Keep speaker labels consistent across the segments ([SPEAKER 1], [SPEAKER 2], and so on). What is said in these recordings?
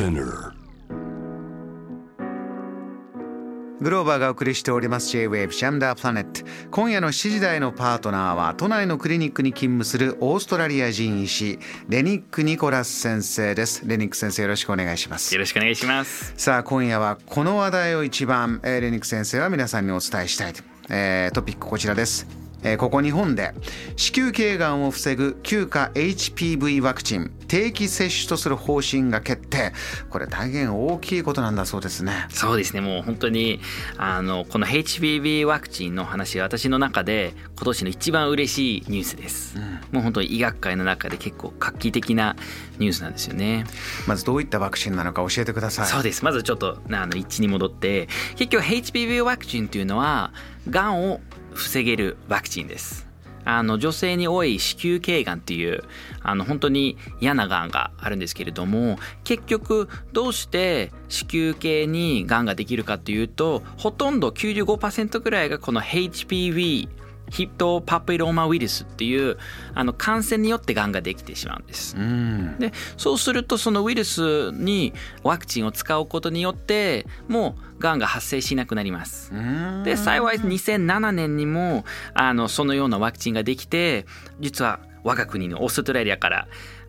[SPEAKER 1] Spinner.
[SPEAKER 2] グローバーがお送りしております J-Wave シャムダープラネット。今夜の7時台のパートナーは都内のクリニックに勤務するオーストラリア人医師レニック・ニコラス先生です。レニック先生よろしくお願いします。
[SPEAKER 3] よろしくお願いします。
[SPEAKER 2] さあ今夜はこの話題を一番、えーレニック先生は皆さんにお伝えしたい、えートピックこちらですえーここ日本で子宮頸がんを防ぐ休暇 HPV ワクチン定期接種とする方針が決定。これ大変大きいことなんだそうですね。
[SPEAKER 3] そうですね。もう本当にあのこの HPV ワクチンの話は私の中で今年の一番嬉しいニュースです、もう本当に医学界の中で結構画期的なニュースなんですよね。
[SPEAKER 2] まずどういったワクチンなのか教えてください。
[SPEAKER 3] そうです。まずちょっとあの一に戻って結局 HPV ワクチンというのはがんを防げるワクチンです。あの女性に多い子宮頸がんっていうあの本当に嫌ながんがあるんですけれども結局どうして子宮頸にがんができるかというとほとんど95%ぐらいがこの HPV ヒットパピローマウイルスっていうあの感染によってがんができてしまうんです。
[SPEAKER 2] うん
[SPEAKER 3] でそうするとそのウイルスにワクチンを使うことによってもうがんが発生しなくなります。
[SPEAKER 2] うん
[SPEAKER 3] で幸い2007年にもあのそのようなワクチンができて実は我が国のオーストラリアから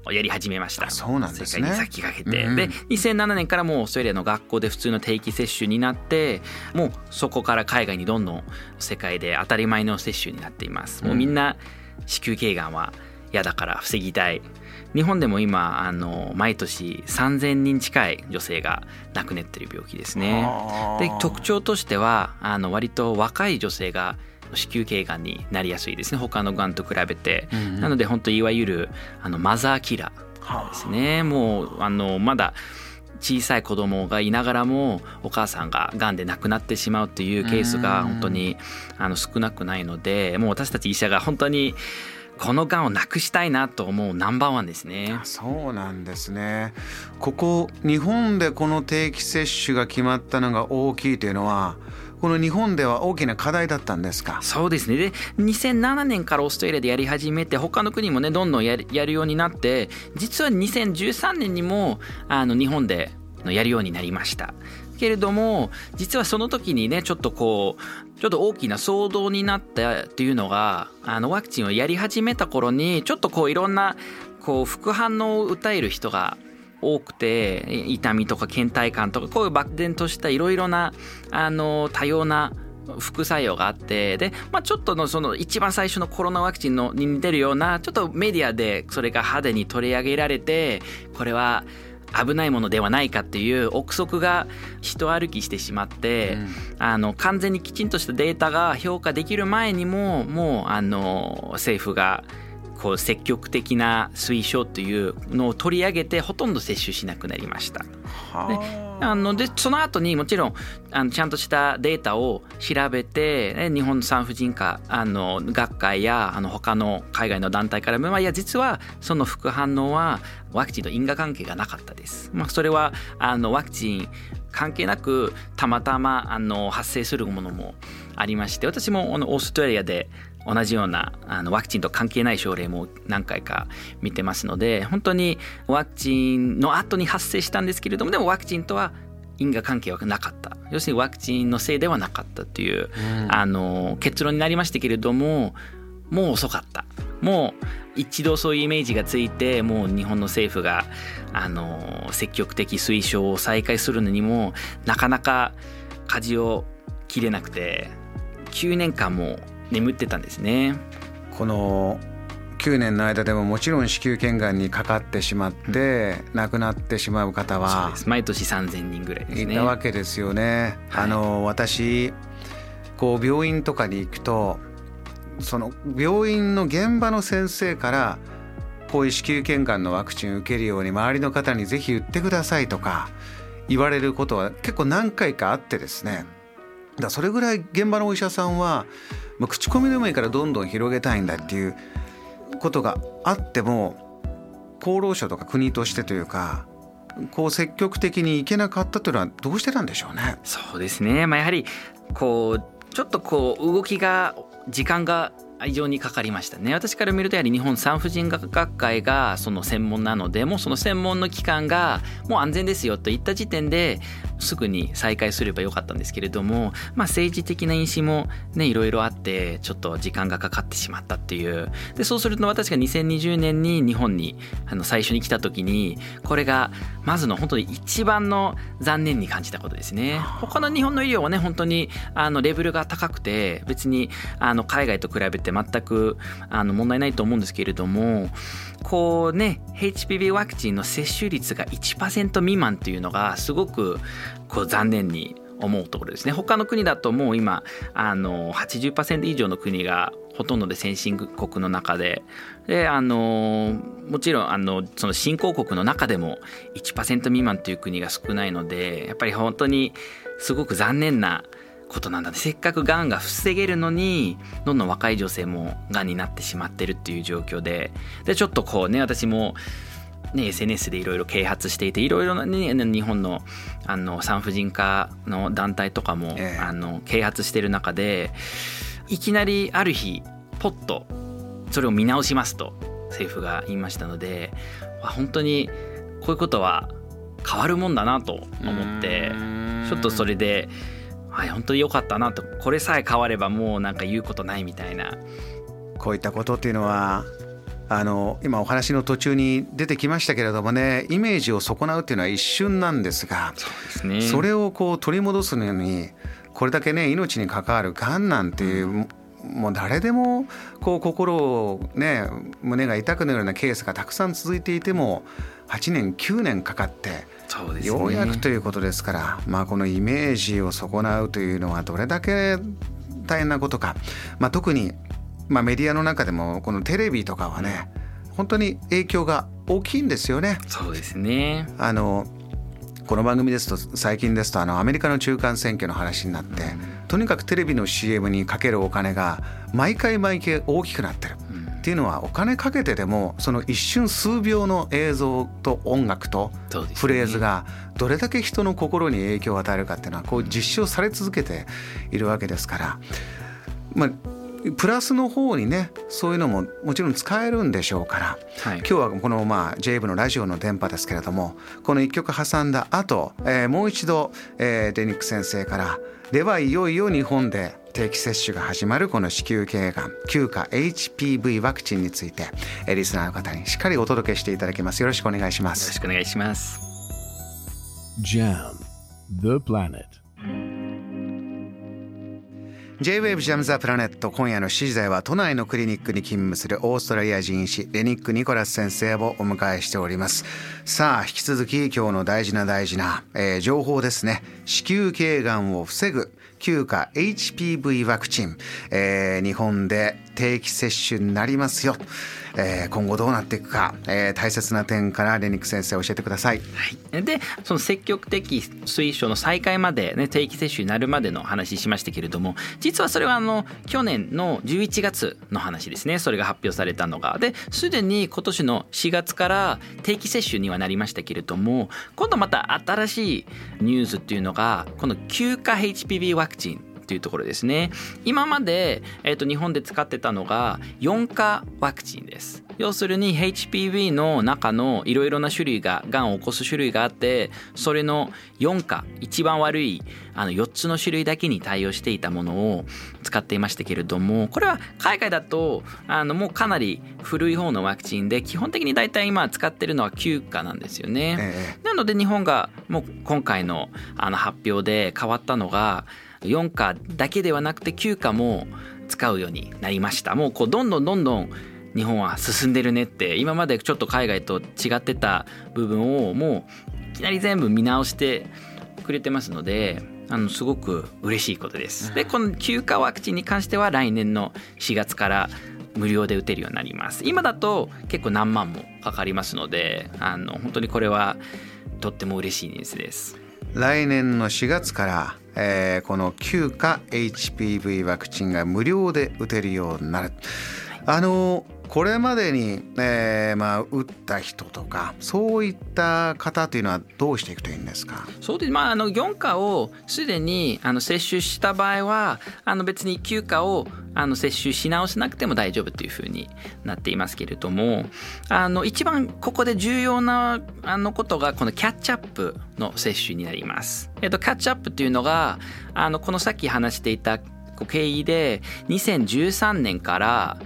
[SPEAKER 3] やり始めました。
[SPEAKER 2] あそうなんですね。
[SPEAKER 3] 世界に先駆けて、
[SPEAKER 2] うん
[SPEAKER 3] で2007年からもうオーストラリアの学校で普通の定期接種になってもうそこから海外にどんどん世界で当たり前の接種になっています。もうみんな子宮頸がんは嫌だから防ぎたい。日本でも今あの毎年3000人近い女性が亡くなっている病気ですね。で特徴としてはあの割と若い女性が子宮頸がんになりやすいですね。他のがんと比べて、
[SPEAKER 2] うん
[SPEAKER 3] なので本当いわゆるあのマザーキラーですね。もうあのまだ小さい子供がいながらもお母さんががんで亡くなってしまうっていうケースが本当にあの少なくないのでもう私たち医者が本当にこのがんをなくしたいなと思うナンバーワンですね。
[SPEAKER 2] そうなんですね。ここ日本でこの定期接種が決まったのが大きいというのはこの日本では大きな課題だったんですか？
[SPEAKER 3] そうですね。で2007年からオーストラリアでやり始めて他の国もねどんどんやるようになって実は2013年にもあの日本でやるようになりました。けれども実はその時にねちょっとこうちょっと大きな騒動になったっていうのがあのワクチンをやり始めた頃にちょっとこういろんなこう副反応を訴える人が多くて痛みとか倦怠感とかこういう漠然としたいろいろなあの多様な副作用があってで、まあ、ちょっとのその一番最初のコロナワクチンのに似てるようなちょっとメディアでそれが派手に取り上げられてこれは危ないものではないかっていう憶測が人歩きしてしまって、あの完全にきちんとしたデータが評価できる前にももうあの政府がこう積極的な推奨というのを取り上げてほとんど接種しなくなりました。
[SPEAKER 2] は
[SPEAKER 3] あのでその後にもちろんあのちゃんとしたデータを調べて、ね日本の産婦人科あの学会やあの他の海外の団体からも、まあ、いや実はその副反応はワクチンと因果関係がなかったです。まあ、それはあのワクチン関係なくたまたまあの発生するものもありまして私もあのオーストラリアで同じようなあのワクチンと関係ない症例も何回か見てますので本当にワクチンの後に発生したんですけれどもでもワクチンとは因果関係はなかった。要するにワクチンのせいではなかったという、あの結論になりましたけれどももう遅かった。もう一度そういうイメージがついてもう日本の政府があの積極的推奨を再開するのにもなかなか舵を切れなくて9年間も眠ってたんですね。
[SPEAKER 2] この9年の間でももちろん子宮頸がんにかかってしまって亡くなってしまう方は
[SPEAKER 3] です毎年3000人ぐらいですね。
[SPEAKER 2] いたわけですよね。
[SPEAKER 3] はい
[SPEAKER 2] あの私こう病院とかに行くとその病院の現場の先生からこういう子宮頸がんのワクチンを受けるように周りの方にぜひ言ってくださいとか言われることは結構何回かあってですねだそれぐらい現場のお医者さんはもう口コミでもいいからどんどん広げたいんだっていうことがあっても厚労省とか国としてというかこう積極的にいけなかったというのはどうしてなんでしょうね？
[SPEAKER 3] そうですね、まあ、やはりこうちょっとこう動きが時間が異常にかかりましたね私から見るとやはり日本産婦人科学会がその専門なのでもうその専門の機関がもう安全ですよといった時点ですぐに再開すればよかったんですけれども、まあ、政治的な因子もねいろいろあってちょっと時間がかかってしまったっていう。でそうすると私が2020年に日本にあの最初に来た時にこれがまずの本当に一番の残念に感じたことですね。他の日本の医療はね本当にあのレベルが高くて別にあの海外と比べて全くあの問題ないと思うんですけれどもこうね HPV ワクチンの接種率が1%未満っていうのがすごくこう残念に思うところですね。他の国だともう今あの80%以上の国がほとんどで先進国の中でであのもちろんあのその新興国の中でも1%未満という国が少ないのでやっぱり本当にすごく残念なことなんだね。せっかくがんが防げるのにどんどん若い女性もがんになってしまってるっていう状況ででちょっとこうね私もね、SNS でいろいろ啓発していていろいろな、ね、日本のあの産婦人科の団体とかも、えあの啓発してる中でいきなりある日ポッとそれを見直しますと政府が言いましたので本当にこういうことは変わるもんだなと思ってちょっとそれではい本当に良かったなとこれさえ変わればもうなんか言うことないみたいな。
[SPEAKER 2] こういったことっていうのはあの今お話の途中に出てきましたけれどもねイメージを損なうっていうのは一瞬なんですが
[SPEAKER 3] そね、
[SPEAKER 2] それをこう取り戻すのにこれだけね命に関わるがんなんていう、うん。もう誰でもこう心をね胸が痛くなるようなケースがたくさん続いていても8年9年かかってようやくということですから、まあ、このイメージを損なうというのはどれだけ大変なことか、まあ、特に、まあ、メディアの中でもこのテレビとかはね本当に影響が大きいんですよね。
[SPEAKER 3] そうですね。
[SPEAKER 2] あのこの番組ですと最近ですとあのアメリカの中間選挙の話になって、とにかくテレビの CM にかけるお金が毎回毎回大きくなってる。っていうのはお金かけてでもその一瞬数秒の映像と音楽とフレーズがどれだけ人の心に影響を与えるかっていうのはこう実証され続けているわけですから。まあプラスの方にねそういうのももちろん使えるんでしょうから、はい、今日はこのまあ j 部のラジオの電波ですけれどもこの1曲挟んだ後、えー、もう一度、えー、デニック先生からではいよいよ日本で定期接種が始まるこの子宮頸がん休暇 HPV ワクチンについてリスナーの方にしっかりお届けしていただきます。よろしくお願いします。
[SPEAKER 3] よろしくお願いします。
[SPEAKER 2] JAM The Planet J-WAVE ジャムザプラネット今夜の7時台は都内のクリニックに勤務するオーストラリア人医師レニック・ニコラス先生をお迎えしております。さあ引き続き今日の大事な大事な、えー、情報ですね。子宮頸がんを防ぐ。休暇 HPV ワクチン、えー、日本で定期接種になりますよ、えー、今後どうなっていくか、えー、大切な点からレニック先生教えてください。
[SPEAKER 3] はい、でその積極的推奨の再開まで、ね、定期接種になるまでの話しましたけれども実はそれはあの去年の11月の話ですねそれが発表されたのが。ですでに今年の4月から定期接種にはなりましたけれども今度また新しいニュースっていうのがこの休暇 HPV ワクチンっていうところですね。今まで、えー、と日本で使ってたのが4価ワクチンです。要するに HPV の中のいろいろな種類ががんを起こす種類があってそれの4価一番悪いあの4つの種類だけに対応していたものを使っていましたけれどもこれは海外だとあのもうかなり古い方のワクチンで基本的に大体今使ってるのは9価なんですよね、ええ、なので日本がもう今回のあの発表で変わったのが4課だけではなくて9課も使うようになりました。もうこうどんどんどんどん日本は進んでるねって今までちょっと海外と違ってた部分をもういきなり全部見直してくれてますのであのすごく嬉しいことです。でこの休暇ワクチンに関しては来年の4月から無料で打てるようになります。今だと結構何万もかかりますのであの本当にこれはとっても嬉しいニュースです。
[SPEAKER 2] 来年の4月からえー、この9価 HPV ワクチンが無料で打てるようになる。あのこれまでに、えー、まあ打った人とかそういった方というのはどうしていくといいんですか？
[SPEAKER 3] そうですまああの4価をすでにあの接種した場合はあの別に9価をあの接種し直しなくても大丈夫というふうになっていますけれどもあの一番ここで重要なあのことがこのキャッチアップの接種になります。えっと、キャッチアップっていうのがあのこのさっき話していた経緯で2013年から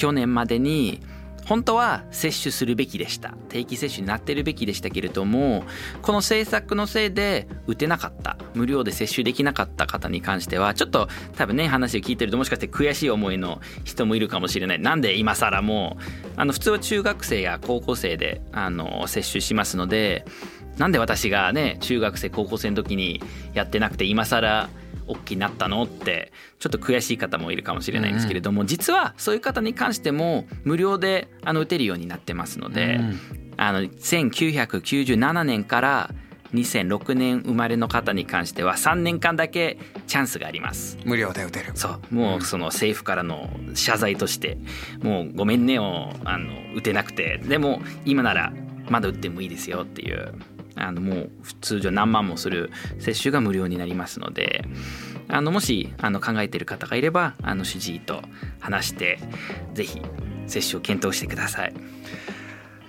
[SPEAKER 3] 去年までに本当は接種するべきでした。定期接種になってるべきでしたけれどもこの政策のせいで打てなかった。無料で接種できなかった方に関してはちょっと多分ね話を聞いてるともしかして悔しい思いの人もいるかもしれない。なんで今更もうあの普通は中学生や高校生であの接種しますのでなんで私がね中学生高校生の時にやってなくて今更 OK になったのってちょっと悔しい方もいるかもしれないんですけれども、うん、実はそういう方に関しても無料であの打てるようになってますので、うん、あの1997年から2006年生まれの方に関しては3年間だけチャンスがあります。
[SPEAKER 2] 無料で打てる。
[SPEAKER 3] そう。もうその政府からの謝罪としてもうごめんねをあの打てなくてでも今ならまだ打ってもいいですよっていうあのもう通常何万もする接種が無料になりますのであのもしあの考えている方がいればあの主治医と話して是非接種を検討してください。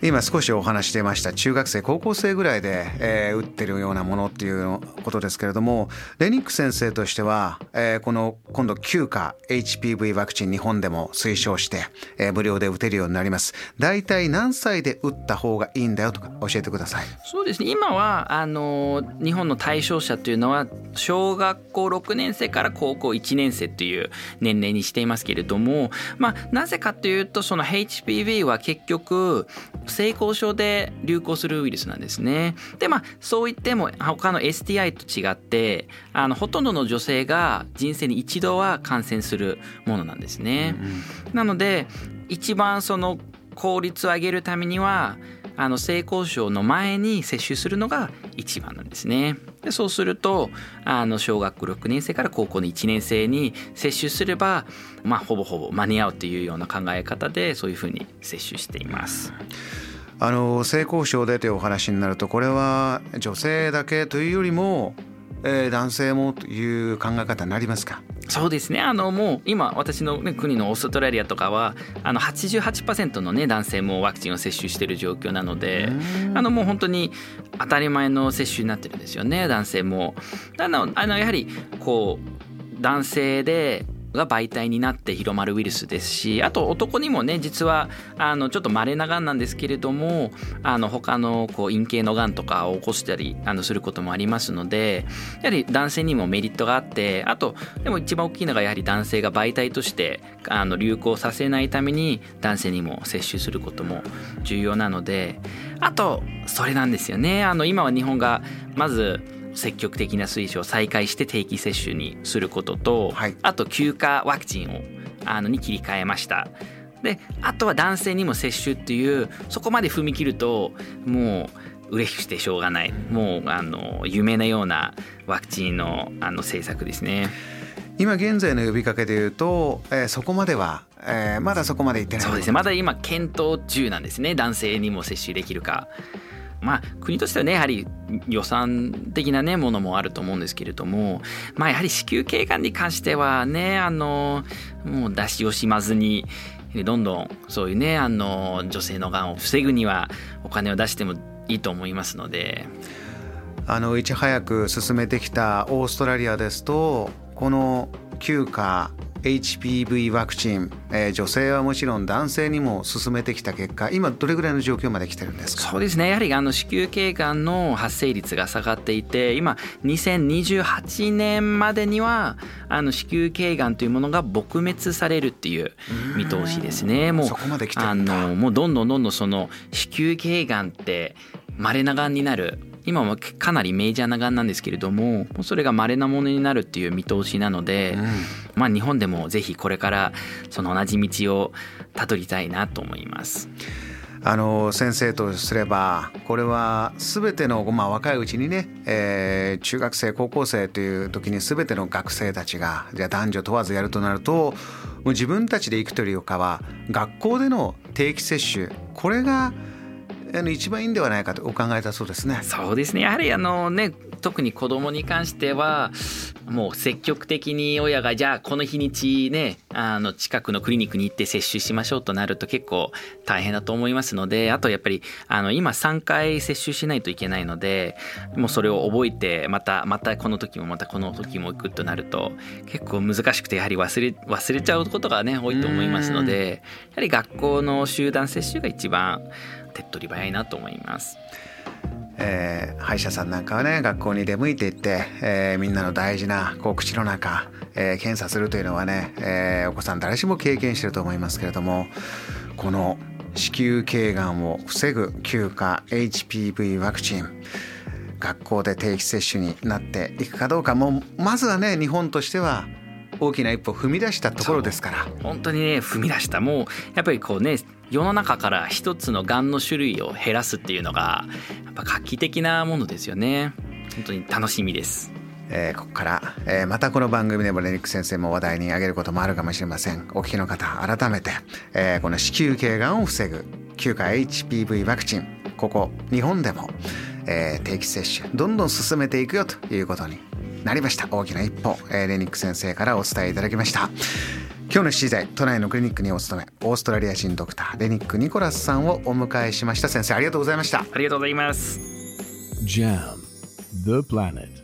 [SPEAKER 2] 今少しお話してました。中学生高校生ぐらいで、えー、打ってるようなものっていうことですけれどもレニック先生としては、えー、この今度9価 HPV ワクチン日本でも推奨して、えー、無料で打てるようになります。大体何歳で打った方がいいんだよとか教えてください。
[SPEAKER 3] そうですね。今はあの日本の対象者というのは小学校6年生から高校1年生という年齢にしていますけれどもまあなぜかというとその HPV は結局性交渉で流行するウイルスなんですね。でまあそう言っても他の STI と違ってあのほとんどの女性が人生に一度は感染するものなんですね。うん、なので一番その効率を上げるためにはあの性交渉の前に接種するのが一番なんですね。でそうするとあの小学校6年生から高校の1年生に接種すれば、まあ、ほぼほぼ間に合うというような考え方でそういうふうに接種しています。
[SPEAKER 2] あの性交渉でというお話になるとこれは女性だけというよりも、えー、男性もという考え方になりますか？
[SPEAKER 3] そうですね。あのもう今私の、ね、国のオーストラリアとかはあの88%の、ね、男性もワクチンを接種している状況なのであのもう本当に当たり前の接種になってるんですよね男性も。あのあのやはりこう男性でが媒体になって広まるウイルスですしあと男にもね実はあのちょっと稀ながんなんですけれどもあの他のこう陰茎のがんとかを起こしたりあのすることもありますのでやはり男性にもメリットがあってあとでも一番大きいのがやはり男性が媒体としてあの流行させないために男性にも接種することも重要なのであとそれなんですよね。あの今は日本がまず積極的な推奨を再開して定期接種にすることと、はい、あと休暇ワクチンをあのに切り替えました。であとは男性にも接種っていうそこまで踏み切るともう嬉しくてしょうがないもうあの夢のようなワクチンのあの政策ですね。
[SPEAKER 2] 今現在の呼びかけでいうと、えー、そこまでは、えー、まだそこまでいってない
[SPEAKER 3] そうですねまだ今検討中なんですね男性にも接種できるか。まあ、国としてはねやはり予算的なねものもあると思うんですけれども、まあ、やはり子宮頸がんに関してはねあのもう出し惜しまずにどんどんそういうねあの女性のがんを防ぐにはお金を出してもいいと思いますので。
[SPEAKER 2] あのいち早く進めてきたオーストラリアですとこの休暇 HPV ワクチン、えー、女性はもちろん男性にも進めてきた結果今どれぐらいの状況まで来てるんですか？
[SPEAKER 3] そうですね。やはりあの子宮頸がんの発生率が下がっていて今2028年までにはあの子宮頸がんというものが撲滅されるっていう見通しですね。
[SPEAKER 2] もうそこまで来てるんだ。
[SPEAKER 3] あのもうどんどんどんどんその子宮頸がんって稀ながんになる今はかなりメジャーながんなんですけれどもそれが稀なものになるっていう見通しなので、うん、まあ日本でもぜひこれからその同じ道をたどりたいなと思います。
[SPEAKER 2] あの先生とすればこれは全ての、まあ、若いうちにね、えー、中学生高校生という時に全ての学生たちがじゃあ男女問わずやるとなるともう自分たちで行くというよりかは学校での定期接種これがあの一番いいんではないかとお考えたそうですね。
[SPEAKER 3] そうですねやはりあのね特に子供に関してはもう積極的に親がじゃあこの日にちねあの近くのクリニックに行って接種しましょうとなると結構大変だと思いますのであとやっぱりあの今3回接種しないといけないのでもうそれを覚えてまたまたこの時もまたこの時も行くとなると結構難しくてやはり忘れ忘れちゃうことがね多いと思いますのでやはり学校の集団接種が一番手っ取り早いなと思います。
[SPEAKER 2] えー、歯医者さんなんかはね学校に出向いていって、えー、みんなの大事なこう口の中、えー、検査するというのはね、えお子さん誰しも経験してると思いますけれどもこの子宮頸がんを防ぐ休暇 HPV ワクチン学校で定期接種になっていくかどうかもまずはね日本としては大きな一歩踏み出したところですから。
[SPEAKER 3] 本当にね踏み出した。もうやっぱりこうね世の中から一つのがんの種類を減らすっていうのがやっぱ画期的なものですよね。本当に楽しみです。
[SPEAKER 2] えー、ここから、えー、またこの番組でもレニック先生も話題に上げることもあるかもしれません。お聞きの方改めて、えー、この子宮頸がんを防ぐ9回 HPV ワクチン。ここ日本でも、えー、定期接種どんどん進めていくよということになりました。大きな一歩、えー、レニック先生からお伝えいただきました。今日の7時台都内のクリニックにお勤めオーストラリア人ドクターレニック・ニコラスさんをお迎えしました。先生ありがとうございました。
[SPEAKER 3] ありがとうございます。JAM The Planet